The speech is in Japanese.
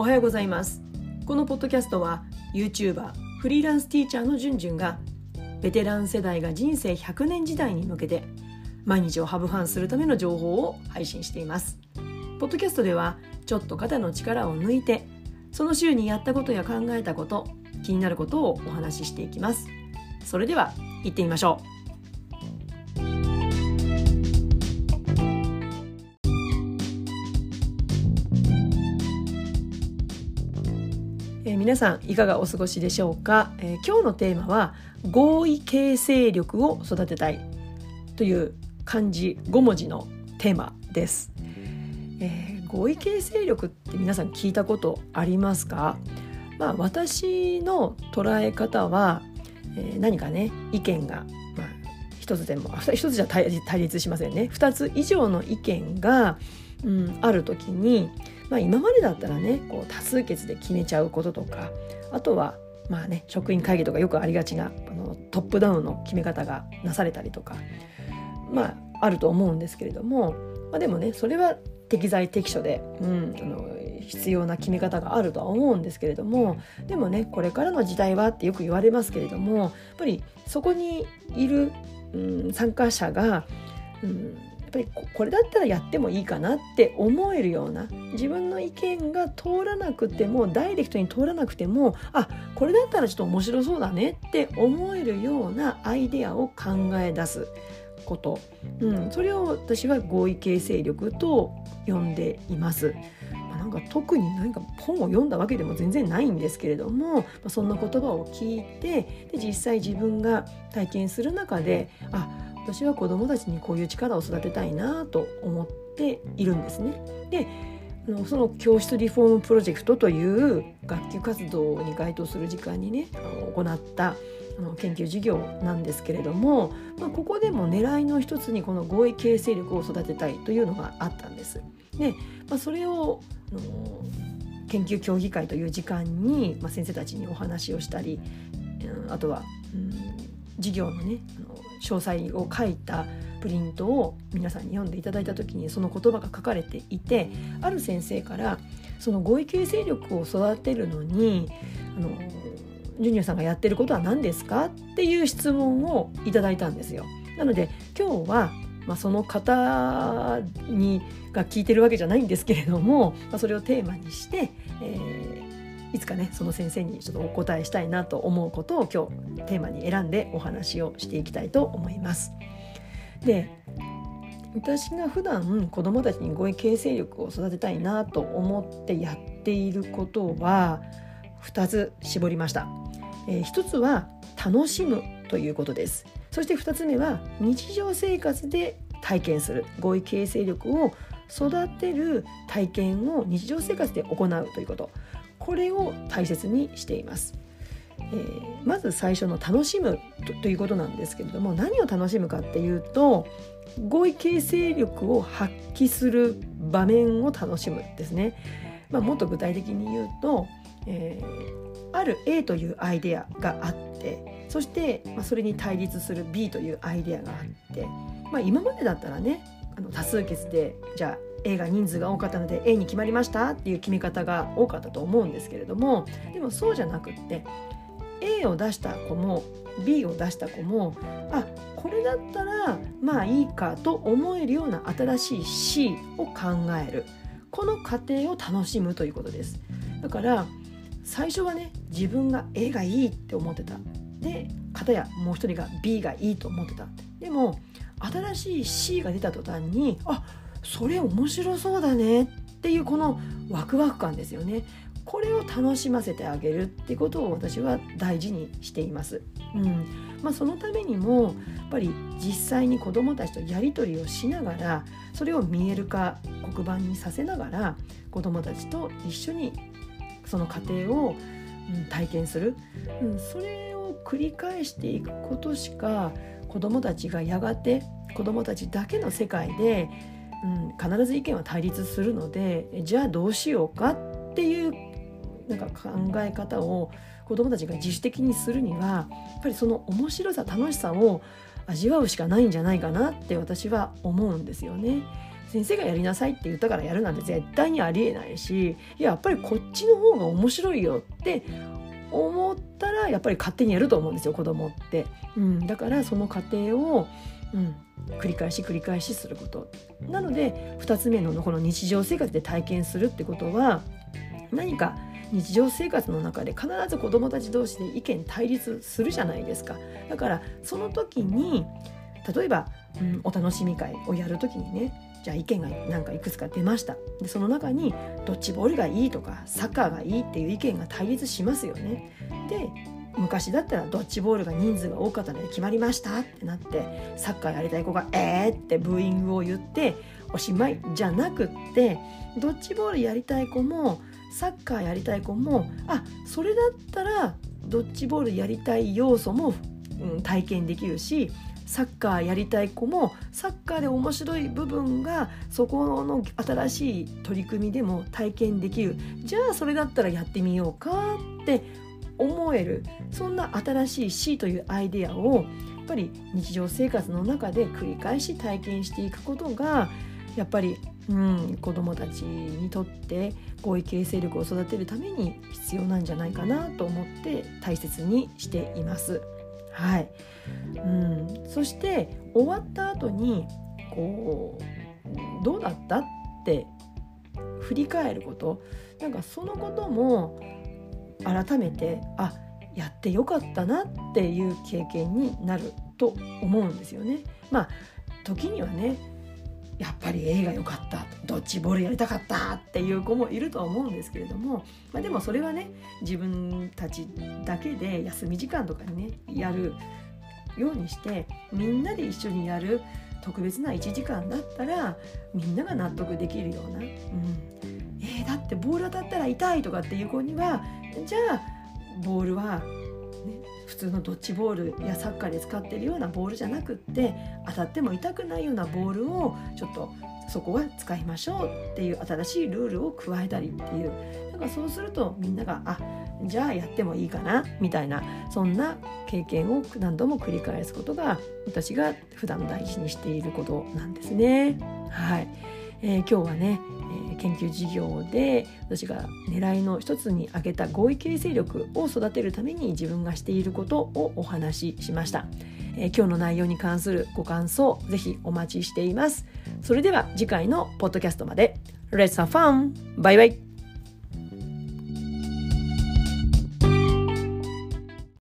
おはようございます。このポッドキャストは YouTuber フリーランスティーチャーのじゅんじゅんがベテラン世代が人生100年時代に向けて毎日をハブファンするための情報を配信しています。ポッドキャストではちょっと肩の力を抜いてその週にやったことや考えたこと気になることをお話ししていきます。それでは行ってみましょう。えー、皆さんいかがお過ごしでしょうか、えー、今日のテーマは合意形成力を育てたいという漢字5文字のテーマです、えー、合意形成力って皆さん聞いたことありますか？まあ私の捉え方は、え何かね意見が、まあ、一つでも 一つじゃ対立しませんね。二つ以上の意見が、うん、ある時にまあ、今までだったらねこう多数決で決めちゃうこととかあとはまあね職員会議とかよくありがちなあのトップダウンの決め方がなされたりとかまああると思うんですけれども、まあ、でもねそれは適材適所で、うん、あの必要な決め方があるとは思うんですけれどもでもねこれからの時代はってよく言われますけれどもやっぱりそこにいる、うん、参加者が、うん、ぱりこれだったらやってもいいかなって思えるような自分の意見が通らなくてもダイレクトに通らなくてもあこれだったらちょっと面白そうだねって思えるようなアイデアを考え出すこと、うん、それを私は合意形成力と呼んでいます。なんか特に何か本を読んだわけでも全然ないんですけれども、まそんな言葉を聞いてで実際自分が体験する中であ私は子どもたちにこういう力を育てたいなと思っているんですね。でその教室リフォームプロジェクトという学級活動に該当する時間にね行った研究授業なんですけれども、まあ、ここでも狙いの一つにこの合意形成力を育てたいというのがあったんです。で、まあ、それをあの研究協議会という時間に、まあ、先生たちにお話をしたりあとは、うん、授業のねあの詳細を書いたプリントを皆さんに読んでいただいた時にその言葉が書かれていてある先生からその合意形成力を育てるのにあのジュニアさんがやってることは何ですか？っていう質問をいただいたんですよ。なので今日はまあ、その方にが聞いてるわけじゃないんですけれども、まあ、それをテーマにして、えいつかねその先生にちょっとお答えしたいなと思うことを今日テーマに選んでお話をしていきたいと思います。で私が普段子どもたちに語彙形成力を育てたいなと思ってやっていることは2つ絞りました。えー、1つは楽しむということです。そして2つ目は日常生活で体験する語彙形成力を育てる体験を日常生活で行うということこれを大切にしています。えー、まず最初の楽しむということなんですけれども何を楽しむかっていうと合意形成力を発揮する場面を楽しむですね。まあ、もっと具体的に言うと、えー、ある A というアイデアがあってそして、まあ、それに対立する B というアイデアがあって、まあ、今までだったらねあの多数決でじゃあ A が人数が多かったので A に決まりましたっていう決め方が多かったと思うんですけれどもでもそうじゃなくって A を出した子も B を出した子もあこれだったらまあいいかと思えるような新しい C を考える。この過程を楽しむということです。だから最初はね自分が A がいいって思ってた。で片やもう一人が B がいいと思ってた。でも新しい C が出た途端にあそれ面白そうだねっていうこのワクワク感ですよね。これを楽しませてあげるってことを私は大事にしています。うん。まあ、そのためにもやっぱり実際に子どもたちとやり取りをしながらそれを見える化黒板にさせながら子どもたちと一緒にその過程を、体験する、うん、それを繰り返していくことしか子どもたちがやがて子どもたちだけの世界でうん、必ず意見は対立するのでじゃあどうしようかっていうなんか考え方を子どもたちが自主的にするにはやっぱりその面白さ楽しさを味わうしかないんじゃないかなって私は思うんですよね。先生がやりなさいって言ったからやるなんて絶対にありえないしいややっぱりこっちの方が面白いよって思ったらやっぱり勝手にやると思うんですよ子供って。うん、だからその過程を、うん、繰り返し繰り返しすること。なので2つ目のこの日常生活で体験するってことは何か日常生活の中で必ず子どもたち同士で意見対立するじゃないですか。だからその時に例えば、うん、お楽しみ会をやる時にねじゃあ意見がなんかいくつか出ましたでその中にドッジボールがいいとかサッカーがいいっていう意見が対立しますよねで昔だったらドッジボールが人数が多かったので決まりましたってなってサッカーやりたい子が「えー!」ってブーイングを言っておしまいじゃなくってドッジボールやりたい子もサッカーやりたい子もあそれだったらドッジボールやりたい要素も、うん、体験できるしサッカーやりたい子もサッカーで面白い部分がそこの新しい取り組みでも体験できるじゃあそれだったらやってみようかって思えるそんな新しい C というアイデアをやっぱり日常生活の中で繰り返し体験していくことがやっぱり、うん、子どもたちにとって合意形成力を育てるために必要なんじゃないかなと思って大切にしています。はい、うん、そして終わった後にこうどうだったって振り返ること。なんかそのことも改めてあやってよかったなっていう経験になると思うんですよね。まあ時にはねやっぱり映画良かったドッジボールやりたかったっていう子もいるとは思うんですけれども、まあ、でもそれはね自分たちだけで休み時間とかにねやるようにしてみんなで一緒にやる特別な1時間だったらみんなが納得できるような、うん。えー、だってボール当たったら痛いとかっていう子にはじゃあボールは普通のドッジボールやサッカーで使ってるようなボールじゃなくって当たっても痛くないようなボールをちょっとそこは使いましょうっていう新しいルールを加えたりっていうなんかそうするとみんながあじゃあやってもいいかなみたいなそんな経験を何度も繰り返すことが私が普段大事にしていることなんですね。はい、えー、今日はねえ研究事業で私が狙いの一つに挙げた合意形成力を育てるために自分がしていることをお話ししました、えー、今日の内容に関するご感想ぜひお待ちしています。それでは次回のポッドキャストまで。Let's have fun! バイバイ